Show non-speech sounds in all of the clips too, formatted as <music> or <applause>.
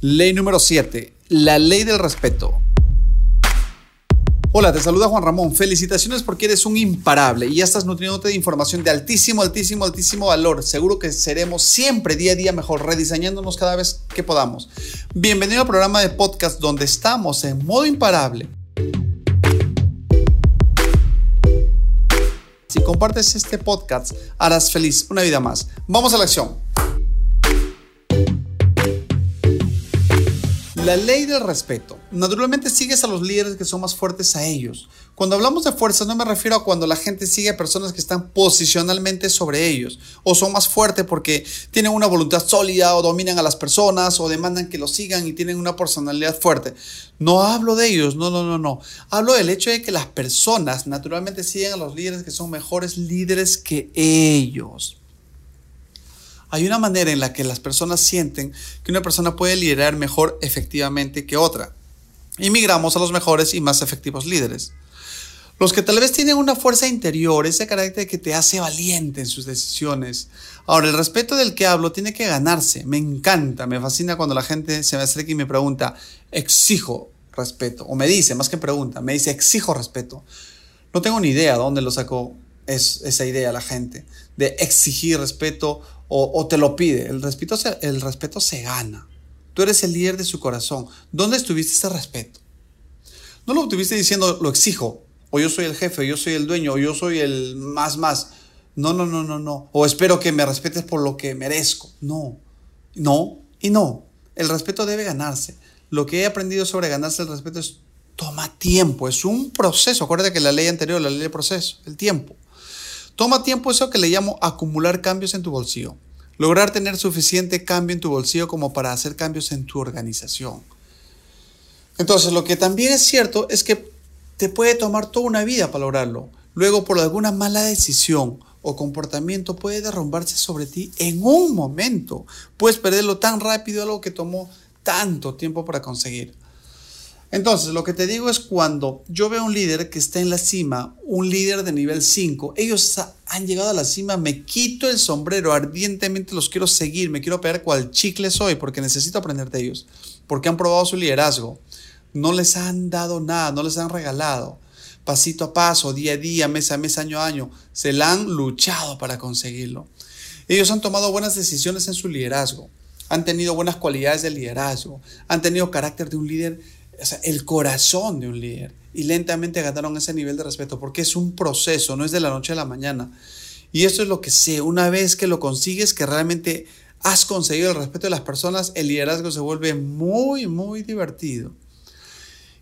Ley número 7. La ley del respeto. Hola, te saluda Juan Ramón. Felicitaciones porque eres un imparable y ya estás nutriéndote de información de altísimo, altísimo, altísimo valor. Seguro que seremos siempre día a día mejor, rediseñándonos cada vez que podamos. Bienvenido al programa de podcast donde estamos en modo imparable. Si compartes este podcast, harás feliz una vida más. Vamos a la acción. La ley del respeto. Naturalmente sigues a los líderes que son más fuertes a ellos. Cuando hablamos de fuerza no me refiero a cuando la gente sigue a personas que están posicionalmente sobre ellos o son más fuertes porque tienen una voluntad sólida o dominan a las personas o demandan que los sigan y tienen una personalidad fuerte. No hablo de ellos, no, no, no, no. Hablo del hecho de que las personas naturalmente siguen a los líderes que son mejores líderes que ellos. Hay una manera en la que las personas sienten que una persona puede liderar mejor efectivamente que otra. Y a los mejores y más efectivos líderes. Los que tal vez tienen una fuerza interior, ese carácter que te hace valiente en sus decisiones. Ahora, el respeto del que hablo tiene que ganarse. Me encanta, me fascina cuando la gente se me acerca y me pregunta, exijo respeto. O me dice, más que pregunta, me dice, exijo respeto. No tengo ni idea de dónde lo sacó esa idea la gente, de exigir respeto o, te lo pide. El respeto, se, el respeto se gana. Tú eres el líder de su corazón. ¿Dónde estuviste ese respeto? No lo estuviste diciendo, lo exijo, o yo soy el jefe, o yo soy el dueño, o yo soy el más más. No, no, no, no, no. O espero que me respetes por lo que merezco. No, no y no. El respeto debe ganarse. Lo que he aprendido sobre ganarse el respeto es toma tiempo, es un proceso. Acuérdate que la ley anterior, la ley de proceso, el tiempo. Toma tiempo eso que le llamo acumular cambios en tu bolsillo. Lograr tener suficiente cambio en tu bolsillo como para hacer cambios en tu organización. Entonces, lo que también es cierto es que te puede tomar toda una vida para lograrlo. Luego, por alguna mala decisión o comportamiento, puede derrumbarse sobre ti en un momento. Puedes perderlo tan rápido, algo que tomó tanto tiempo para conseguir. Entonces, lo que te digo es cuando yo veo un líder que está en la cima, un líder de nivel 5, ellos han llegado a la cima, me quito el sombrero, ardientemente los quiero seguir, me quiero pegar cual chicle soy porque necesito aprender de ellos, porque han probado su liderazgo. No les han dado nada, no les han regalado. Pasito a paso, día a día, mes a mes, año a año, se la han luchado para conseguirlo. Ellos han tomado buenas decisiones en su liderazgo, han tenido buenas cualidades de liderazgo, han tenido carácter de un líder el corazón de un líder. Y lentamente ganaron ese nivel de respeto, porque es un proceso, no es de la noche a la mañana. Y eso es lo que sé, una vez que lo consigues, que realmente has conseguido el respeto de las personas, el liderazgo se vuelve muy, muy divertido.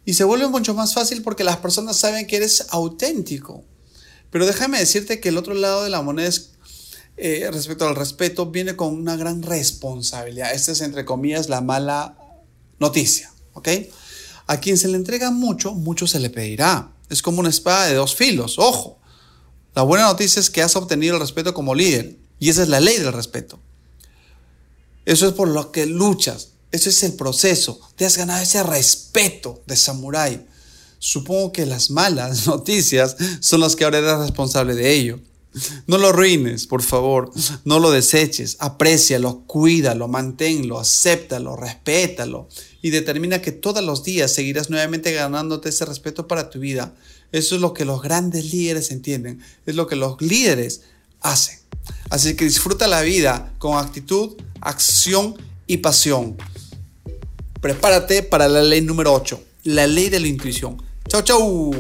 Y se vuelve mucho más fácil porque las personas saben que eres auténtico. Pero déjame decirte que el otro lado de la moneda eh, respecto al respeto viene con una gran responsabilidad. Esta es, entre comillas, la mala noticia. ¿Ok? A quien se le entrega mucho, mucho se le pedirá. Es como una espada de dos filos, ojo. La buena noticia es que has obtenido el respeto como líder y esa es la ley del respeto. Eso es por lo que luchas, ese es el proceso. Te has ganado ese respeto de samurái. Supongo que las malas <laughs> noticias son las que ahora eres responsable de ello. <laughs> No lo arruines, por favor. No lo deseches. Aprécialo, cuídalo, manténlo, acéptalo, respétalo y determina que todos los días seguirás nuevamente ganándote ese respeto para tu vida. Eso es lo que los grandes líderes entienden. Es lo que los líderes hacen. Así que disfruta la vida con actitud, acción y pasión. Prepárate para la ley número 8, la ley de la intuición. Chau, chau.